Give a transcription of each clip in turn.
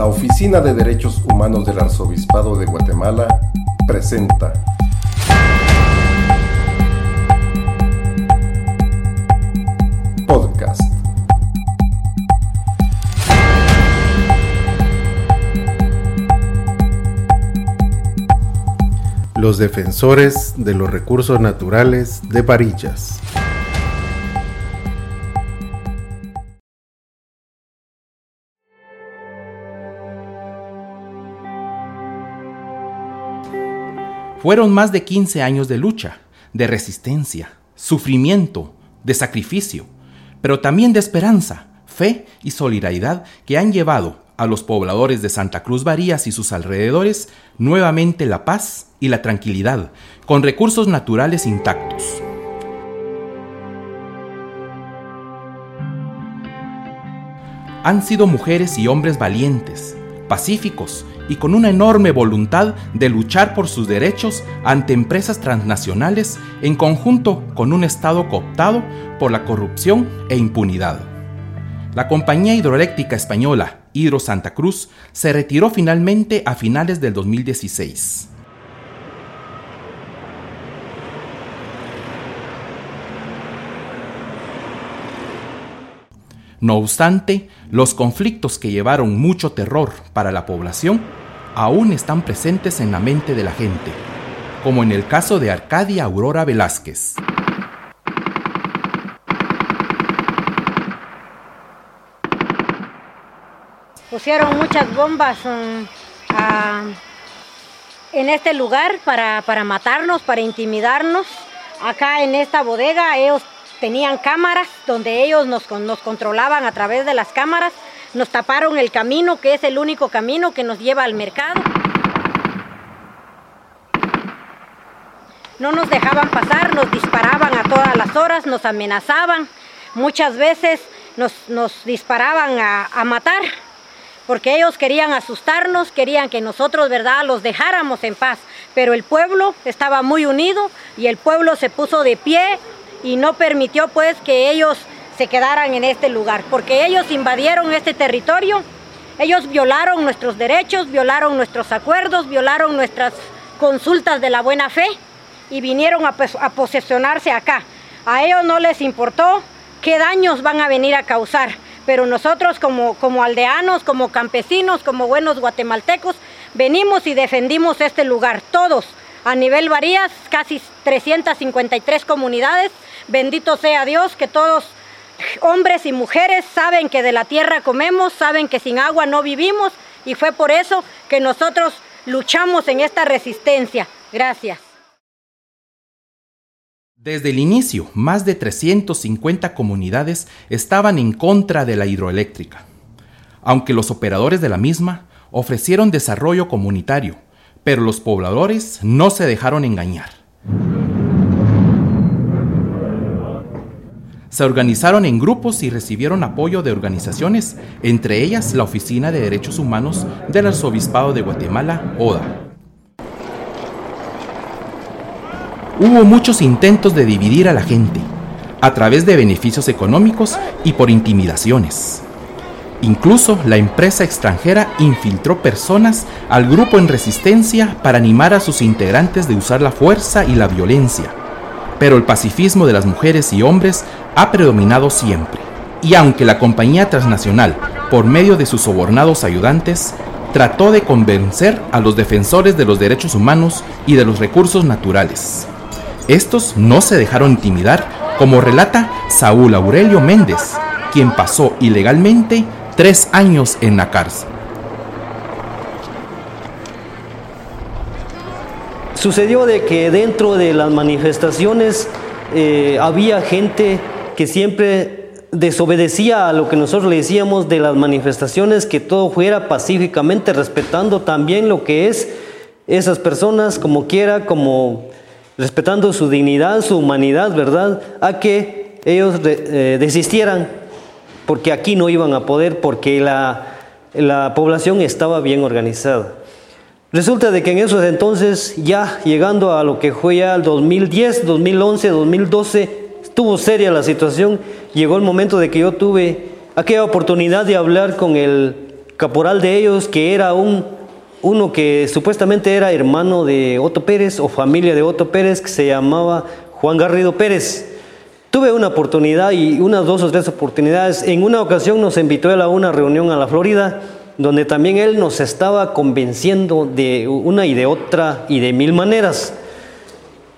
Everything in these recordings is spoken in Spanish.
La Oficina de Derechos Humanos del Arzobispado de Guatemala presenta Podcast. Los defensores de los recursos naturales de Parillas. Fueron más de 15 años de lucha, de resistencia, sufrimiento, de sacrificio, pero también de esperanza, fe y solidaridad que han llevado a los pobladores de Santa Cruz Varías y sus alrededores nuevamente la paz y la tranquilidad, con recursos naturales intactos. Han sido mujeres y hombres valientes, pacíficos y con una enorme voluntad de luchar por sus derechos ante empresas transnacionales en conjunto con un Estado cooptado por la corrupción e impunidad. La compañía hidroeléctrica española Hidro Santa Cruz se retiró finalmente a finales del 2016. No obstante, los conflictos que llevaron mucho terror para la población aún están presentes en la mente de la gente, como en el caso de Arcadia Aurora Velázquez. Pusieron muchas bombas um, en este lugar para, para matarnos, para intimidarnos. Acá en esta bodega ellos tenían cámaras donde ellos nos, controlaban a través de las cámaras, nos taparon el camino, que es el único camino que nos lleva al mercado. No nos dejaban pasar, nos disparaban a todas las horas, nos amenazaban, muchas veces nos, disparaban a, a matar, porque ellos querían asustarnos, querían que nosotros, ¿verdad?, los dejáramos en paz. Pero el pueblo estaba muy unido y el pueblo se puso de pie y no permitió pues que ellos se quedaran en este lugar, porque ellos invadieron este territorio, ellos violaron nuestros derechos, violaron nuestros acuerdos, violaron nuestras consultas de la buena fe y vinieron a, posesionarse acá. A ellos no les importó qué daños van a venir a causar, pero nosotros como, como aldeanos, como campesinos, como buenos guatemaltecos, venimos y defendimos este lugar, todos, a nivel Varías, casi 353 comunidades. Bendito sea Dios que todos hombres y mujeres saben que de la tierra comemos, saben que sin agua no vivimos y fue por eso que nosotros luchamos en esta resistencia. Gracias. Desde el inicio, más de 350 comunidades estaban en contra de la hidroeléctrica, aunque los operadores de la misma ofrecieron desarrollo comunitario, pero los pobladores no se dejaron engañar. Se organizaron en grupos y recibieron apoyo de organizaciones, entre ellas la Oficina de Derechos Humanos del Arzobispado de Guatemala, ODA. Hubo muchos intentos de dividir a la gente, a través de beneficios económicos y por intimidaciones. Incluso la empresa extranjera infiltró personas al grupo en resistencia para animar a sus integrantes de usar la fuerza y la violencia. Pero el pacifismo de las mujeres y hombres ha predominado siempre. Y aunque la compañía transnacional, por medio de sus sobornados ayudantes, trató de convencer a los defensores de los derechos humanos y de los recursos naturales. Estos no se dejaron intimidar, como relata Saúl Aurelio Méndez, quien pasó ilegalmente tres años en la cárcel. Sucedió de que dentro de las manifestaciones eh, había gente que siempre desobedecía a lo que nosotros le decíamos de las manifestaciones, que todo fuera pacíficamente, respetando también lo que es esas personas como quiera, como respetando su dignidad, su humanidad, ¿verdad? A que ellos eh, desistieran porque aquí no iban a poder porque la, la población estaba bien organizada. Resulta de que en esos entonces, ya llegando a lo que fue ya el 2010, 2011, 2012, estuvo seria la situación, llegó el momento de que yo tuve aquella oportunidad de hablar con el caporal de ellos, que era un, uno que supuestamente era hermano de Otto Pérez o familia de Otto Pérez, que se llamaba Juan Garrido Pérez. Tuve una oportunidad y unas dos o tres oportunidades. En una ocasión nos invitó él a una reunión a la Florida, donde también él nos estaba convenciendo de una y de otra y de mil maneras.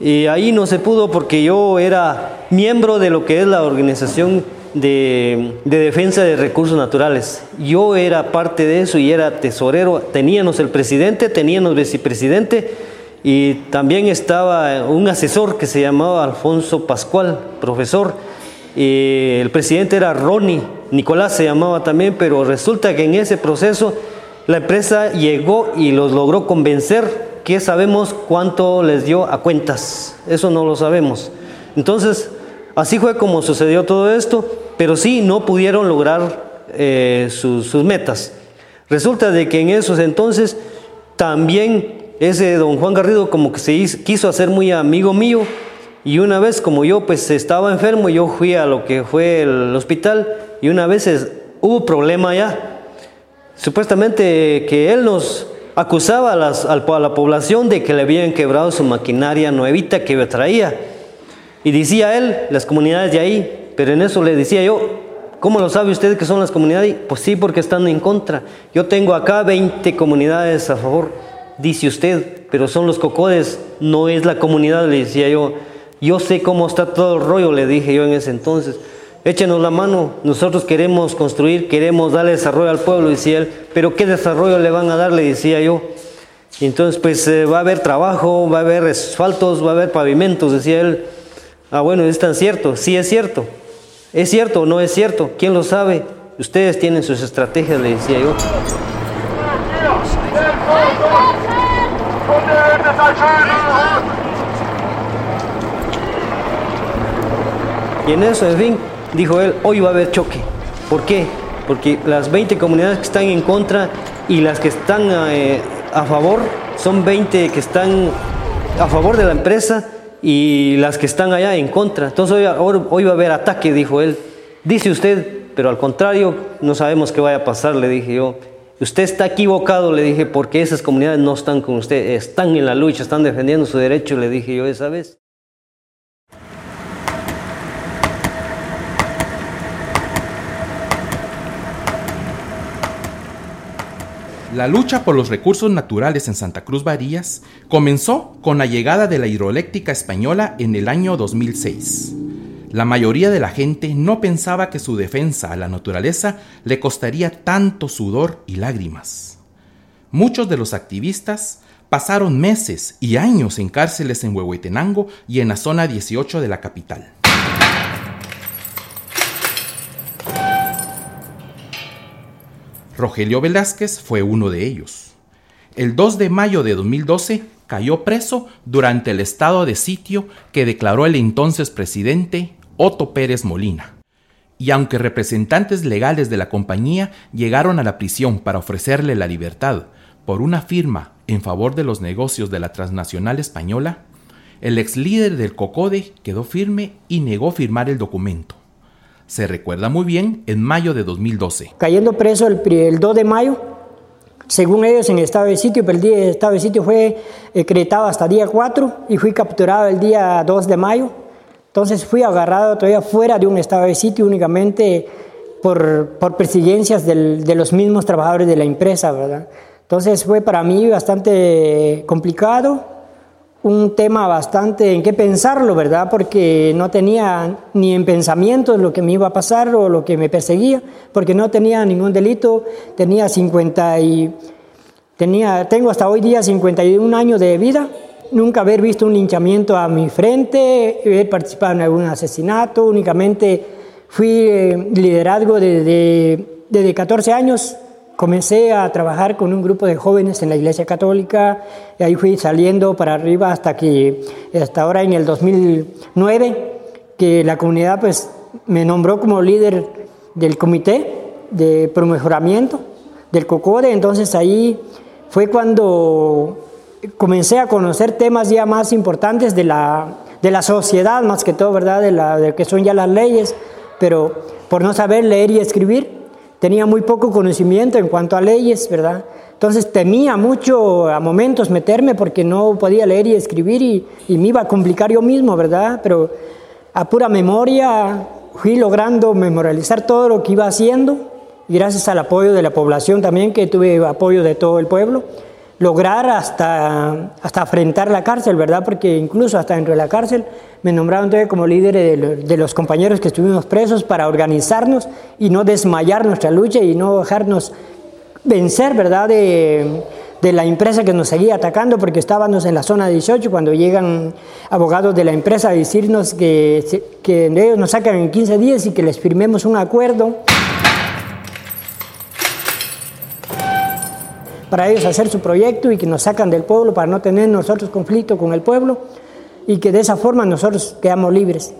Y ahí no se pudo porque yo era miembro de lo que es la organización de, defensa de recursos naturales. Yo era parte de eso y era tesorero. Teníamos el presidente, teníamos vicepresidente y también estaba un asesor que se llamaba Alfonso Pascual, profesor. Y el presidente era Ronnie, Nicolás se llamaba también, pero resulta que en ese proceso la empresa llegó y los logró convencer que sabemos cuánto les dio a cuentas. Eso no lo sabemos. Entonces, así fue como sucedió todo esto pero sí no pudieron lograr eh, sus, metas. Resulta de que en esos entonces también ese don Juan Garrido como que se quiso hacer muy amigo mío y una vez como yo pues estaba enfermo, yo fui a lo que fue el hospital y una vez hubo problema ya. Supuestamente que él nos acusaba a, a la población de que le habían quebrado su maquinaria nuevita que traía. Y decía él, las comunidades de ahí, pero en eso le decía yo, ¿cómo lo sabe usted que son las comunidades? Pues sí, porque están en contra. Yo tengo acá 20 comunidades a favor, dice usted, pero son los cocodes, no es la comunidad, le decía yo. Yo sé cómo está todo el rollo, le dije yo en ese entonces. Échenos la mano, nosotros queremos construir, queremos darle desarrollo al pueblo, decía él, pero ¿qué desarrollo le van a dar? Le decía yo. Entonces, pues eh, va a haber trabajo, va a haber asfaltos, va a haber pavimentos, decía él. Ah, bueno, es tan cierto, sí es cierto. ¿Es cierto o no es cierto? ¿Quién lo sabe? Ustedes tienen sus estrategias, le decía yo. Y en eso, en fin, dijo él, hoy va a haber choque. ¿Por qué? Porque las 20 comunidades que están en contra y las que están eh, a favor, son 20 que están a favor de la empresa y las que están allá en contra. Entonces hoy, hoy, va a haber ataque, dijo él. Dice usted, pero al contrario, no sabemos qué vaya a pasar, le dije yo. Usted está equivocado, le dije, porque esas comunidades no están con usted, están en la lucha, están defendiendo su derecho, le dije yo esa vez. La lucha por los recursos naturales en Santa Cruz Varías comenzó con la llegada de la hidroeléctrica española en el año 2006. La mayoría de la gente no pensaba que su defensa a la naturaleza le costaría tanto sudor y lágrimas. Muchos de los activistas pasaron meses y años en cárceles en Huehuetenango y en la zona 18 de la capital. Rogelio Velázquez fue uno de ellos. El 2 de mayo de 2012 cayó preso durante el estado de sitio que declaró el entonces presidente Otto Pérez Molina. Y aunque representantes legales de la compañía llegaron a la prisión para ofrecerle la libertad por una firma en favor de los negocios de la transnacional española, el ex líder del COCODE quedó firme y negó firmar el documento se recuerda muy bien, en mayo de 2012. Cayendo preso el, 2 de mayo, según ellos en el estado de sitio, pero el día de estado de sitio fue decretado hasta día 4 y fui capturado el día 2 de mayo. Entonces fui agarrado todavía fuera de un estado de sitio únicamente por, por persigencias de los mismos trabajadores de la empresa, ¿verdad? Entonces fue para mí bastante complicado un tema bastante en qué pensarlo, ¿verdad? Porque no tenía ni en pensamientos lo que me iba a pasar o lo que me perseguía, porque no tenía ningún delito, tenía 50 y tenía tengo hasta hoy día 51 años de vida, nunca haber visto un linchamiento a mi frente, haber participado en algún asesinato, únicamente fui eh, liderazgo desde, desde 14 años Comencé a trabajar con un grupo de jóvenes en la Iglesia Católica y ahí fui saliendo para arriba hasta que, hasta ahora en el 2009, que la comunidad pues me nombró como líder del comité de promejoramiento del COCODE, entonces ahí fue cuando comencé a conocer temas ya más importantes de la, de la sociedad, más que todo, ¿verdad? De, la, de que son ya las leyes, pero por no saber leer y escribir, tenía muy poco conocimiento en cuanto a leyes, ¿verdad? Entonces temía mucho a momentos meterme porque no podía leer y escribir y, y me iba a complicar yo mismo, ¿verdad? Pero a pura memoria fui logrando memorializar todo lo que iba haciendo y gracias al apoyo de la población también, que tuve apoyo de todo el pueblo, lograr hasta, hasta afrontar la cárcel, ¿verdad? Porque incluso hasta dentro de la cárcel me nombraron como líder de, de los compañeros que estuvimos presos para organizarnos y no desmayar nuestra lucha y no dejarnos vencer, ¿verdad? De, de la empresa que nos seguía atacando porque estábamos en la zona 18 cuando llegan abogados de la empresa a decirnos que, que ellos nos sacan en 15 días y que les firmemos un acuerdo para ellos hacer su proyecto y que nos sacan del pueblo para no tener nosotros conflicto con el pueblo y que de esa forma nosotros quedamos libres.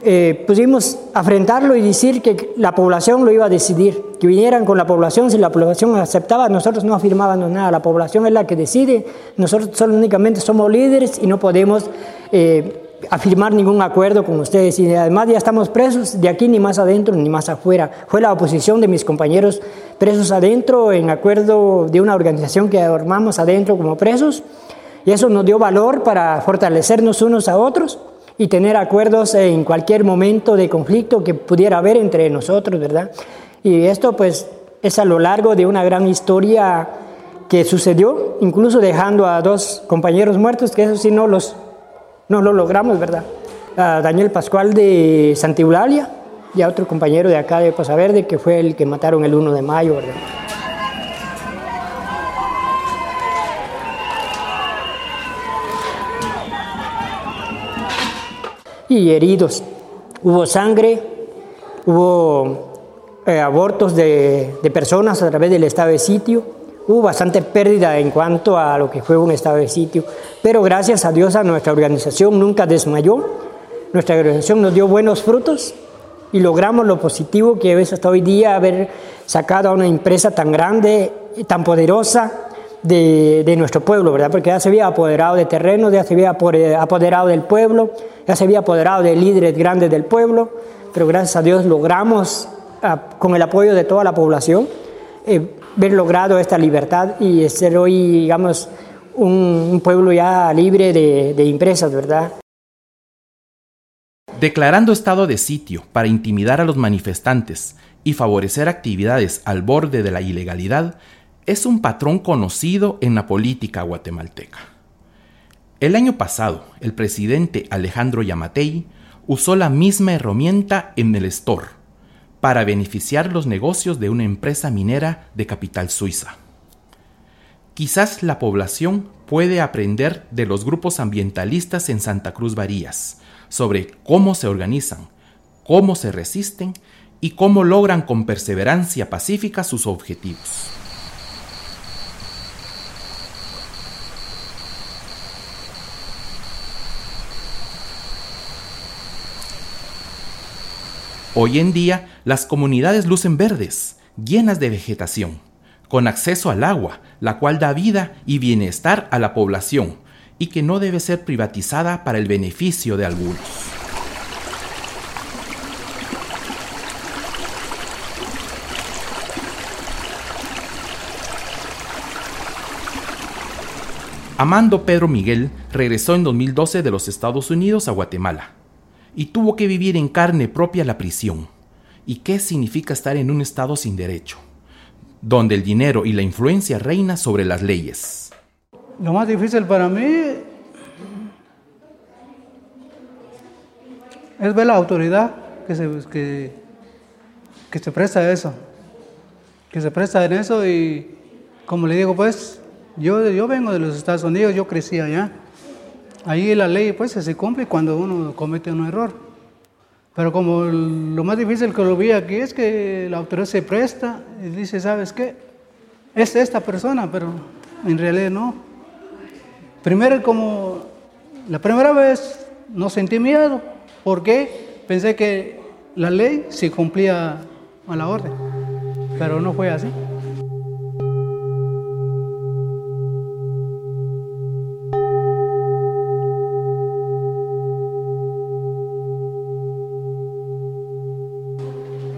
Eh, pudimos afrentarlo y decir que la población lo iba a decidir, que vinieran con la población, si la población aceptaba, nosotros no afirmábamos nada, la población es la que decide, nosotros solo únicamente somos líderes y no podemos eh, afirmar ningún acuerdo con ustedes y además ya estamos presos de aquí ni más adentro ni más afuera. Fue la oposición de mis compañeros presos adentro en acuerdo de una organización que armamos adentro como presos y eso nos dio valor para fortalecernos unos a otros y tener acuerdos en cualquier momento de conflicto que pudiera haber entre nosotros, ¿verdad? Y esto pues es a lo largo de una gran historia que sucedió, incluso dejando a dos compañeros muertos, que eso sí no los no lo logramos, ¿verdad? A Daniel Pascual de Santa Eulalia y a otro compañero de acá de Poza Verde que fue el que mataron el 1 de mayo, ¿verdad? y heridos. Hubo sangre, hubo eh, abortos de, de, personas a través del estado de sitio, hubo bastante pérdida en cuanto a lo que fue un estado de sitio, pero gracias a Dios a nuestra organización nunca desmayó, nuestra organización nos dio buenos frutos y logramos lo positivo que es hasta hoy día haber sacado a una empresa tan grande, tan poderosa, de, de, nuestro pueblo, ¿verdad? Porque ya se había apoderado de terrenos, ya se había apoderado del pueblo, ya se había apoderado de líderes grandes del pueblo, pero gracias a Dios logramos, ah, con el apoyo de toda la población, eh, ver logrado esta libertad y ser hoy, digamos, un, pueblo ya libre de, de ¿verdad? Declarando estado de sitio para intimidar a los manifestantes y favorecer actividades al borde de la ilegalidad, es un patrón conocido en la política guatemalteca. El año pasado, el presidente Alejandro Yamatei usó la misma herramienta en el Store para beneficiar los negocios de una empresa minera de capital suiza. Quizás la población puede aprender de los grupos ambientalistas en Santa Cruz Varías sobre cómo se organizan, cómo se resisten y cómo logran con perseverancia pacífica sus objetivos. Hoy en día las comunidades lucen verdes, llenas de vegetación, con acceso al agua, la cual da vida y bienestar a la población y que no debe ser privatizada para el beneficio de algunos. Amando Pedro Miguel regresó en 2012 de los Estados Unidos a Guatemala y tuvo que vivir en carne propia la prisión. ¿Y qué significa estar en un estado sin derecho, donde el dinero y la influencia reina sobre las leyes? Lo más difícil para mí es ver la autoridad que se, que, que se presta a eso, que se presta en eso y como le digo pues, yo, yo vengo de los Estados Unidos, yo crecí allá ahí la ley pues se cumple cuando uno comete un error. Pero como lo más difícil que lo vi aquí es que la autoridad se presta y dice, ¿sabes qué? Es esta persona, pero en realidad no. Primero como la primera vez no sentí miedo, porque pensé que la ley se cumplía a la orden, pero no fue así.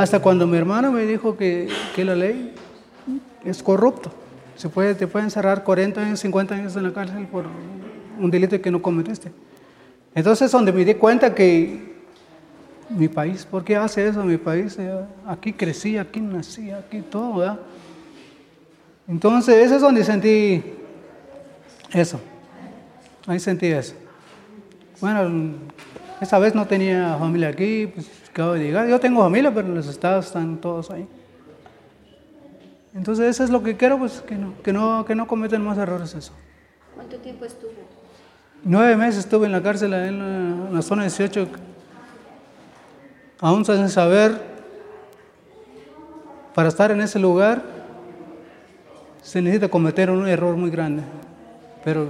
Hasta cuando mi hermano me dijo que, que la ley es corrupta. Se puede, te pueden cerrar 40 años, 50 años en la cárcel por un delito que no cometiste. Entonces, donde me di cuenta que mi país, ¿por qué hace eso mi país? Eh, aquí crecí, aquí nací, aquí todo, ¿verdad? Entonces, ese es donde sentí eso. Ahí sentí eso. Bueno, esa vez no tenía familia aquí, pues acabo de llegar. Yo tengo familia, pero los estados están todos ahí. Entonces eso es lo que quiero, pues que no, que no, que no cometen más errores eso. ¿Cuánto tiempo estuvo? Nueve meses estuve en la cárcel en la, zona 18. Aún sin saber, para estar en ese lugar, se necesita cometer un error muy grande. Pero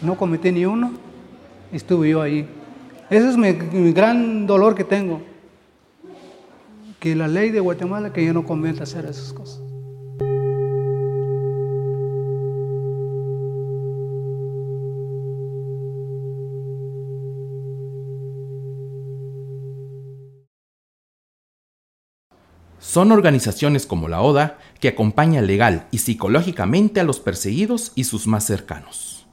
no cometí ni uno, estuve yo ahí. Ese es mi, gran dolor que tengo que la ley de Guatemala que yo no cometa hacer esas cosas. Son organizaciones como la ODA que acompaña legal y psicológicamente a los perseguidos y sus más cercanos.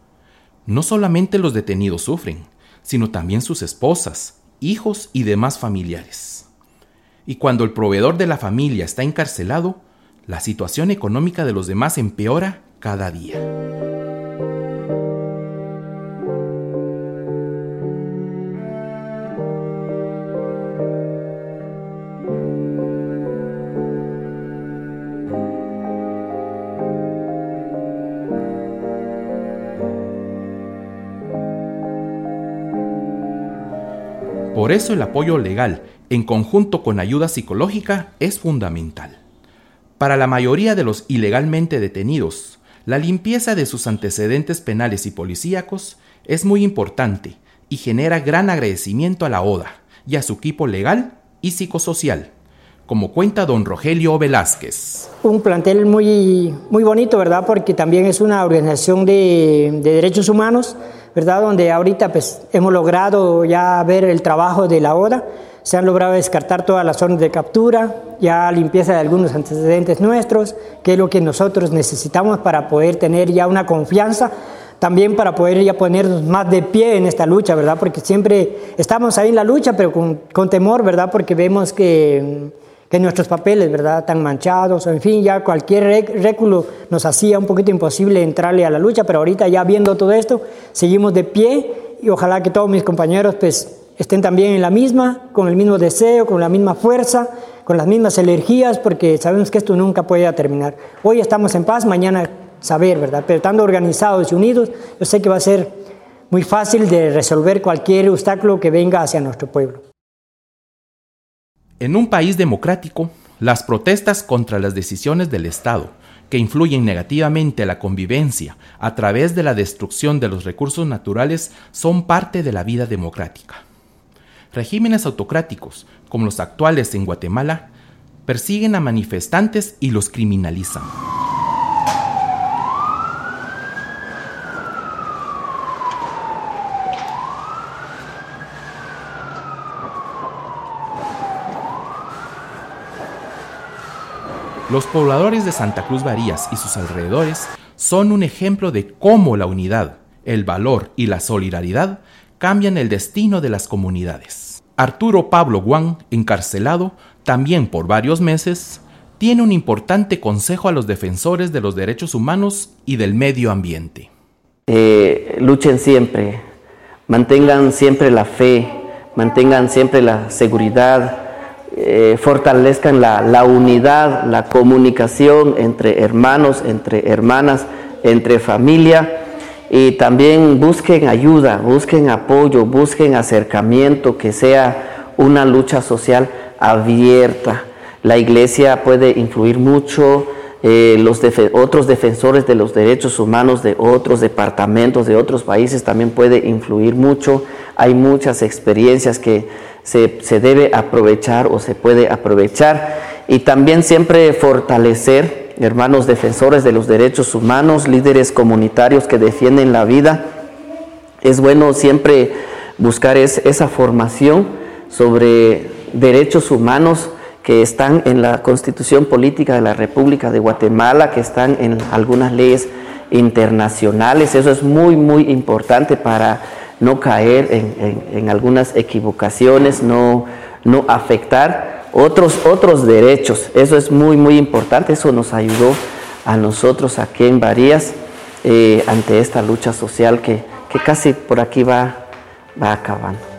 No solamente los detenidos sufren, sino también sus esposas, hijos y demás familiares. Y cuando el proveedor de la familia está encarcelado, la situación económica de los demás empeora cada día. Por eso el apoyo legal en conjunto con ayuda psicológica, es fundamental. Para la mayoría de los ilegalmente detenidos, la limpieza de sus antecedentes penales y policíacos es muy importante y genera gran agradecimiento a la ODA y a su equipo legal y psicosocial, como cuenta don Rogelio Velázquez. Un plantel muy, muy bonito, ¿verdad? Porque también es una organización de, de derechos humanos, ¿verdad? Donde ahorita pues, hemos logrado ya ver el trabajo de la ODA se han logrado descartar todas las zonas de captura, ya limpieza de algunos antecedentes nuestros, que es lo que nosotros necesitamos para poder tener ya una confianza, también para poder ya ponernos más de pie en esta lucha, ¿verdad? Porque siempre estamos ahí en la lucha, pero con, temor, ¿verdad? Porque vemos que, que, nuestros papeles, ¿verdad? Están manchados, o en fin, ya cualquier réculo nos hacía un poquito imposible entrarle a la lucha, pero ahorita ya viendo todo esto, seguimos de pie y ojalá que todos mis compañeros, pues, estén también en la misma, con el mismo deseo, con la misma fuerza, con las mismas energías, porque sabemos que esto nunca puede terminar. Hoy estamos en paz, mañana saber, ¿verdad? Pero estando organizados y unidos, yo sé que va a ser muy fácil de resolver cualquier obstáculo que venga hacia nuestro pueblo. En un país democrático, las protestas contra las decisiones del Estado, que influyen negativamente a la convivencia a través de la destrucción de los recursos naturales, son parte de la vida democrática. Regímenes autocráticos, como los actuales en Guatemala, persiguen a manifestantes y los criminalizan. Los pobladores de Santa Cruz Varías y sus alrededores son un ejemplo de cómo la unidad, el valor y la solidaridad cambian el destino de las comunidades. Arturo Pablo Guan, encarcelado también por varios meses, tiene un importante consejo a los defensores de los derechos humanos y del medio ambiente. Eh, luchen siempre, mantengan siempre la fe, mantengan siempre la seguridad, eh, fortalezcan la, la unidad, la comunicación entre hermanos, entre hermanas, entre familia y también busquen ayuda, busquen apoyo, busquen acercamiento, que sea una lucha social abierta. La iglesia puede influir mucho, eh, los otros defensores de los derechos humanos de otros departamentos, de otros países también puede influir mucho. Hay muchas experiencias que se, se debe aprovechar o se puede aprovechar y también siempre fortalecer hermanos defensores de los derechos humanos, líderes comunitarios que defienden la vida. Es bueno siempre buscar esa formación sobre derechos humanos que están en la Constitución Política de la República de Guatemala, que están en algunas leyes internacionales. Eso es muy, muy importante para no caer en, algunas equivocaciones, no, no afectar otros, otros derechos. Eso es muy, muy importante. Eso nos ayudó a nosotros aquí en Varías eh, ante esta lucha social que, que casi por aquí va, va acabando.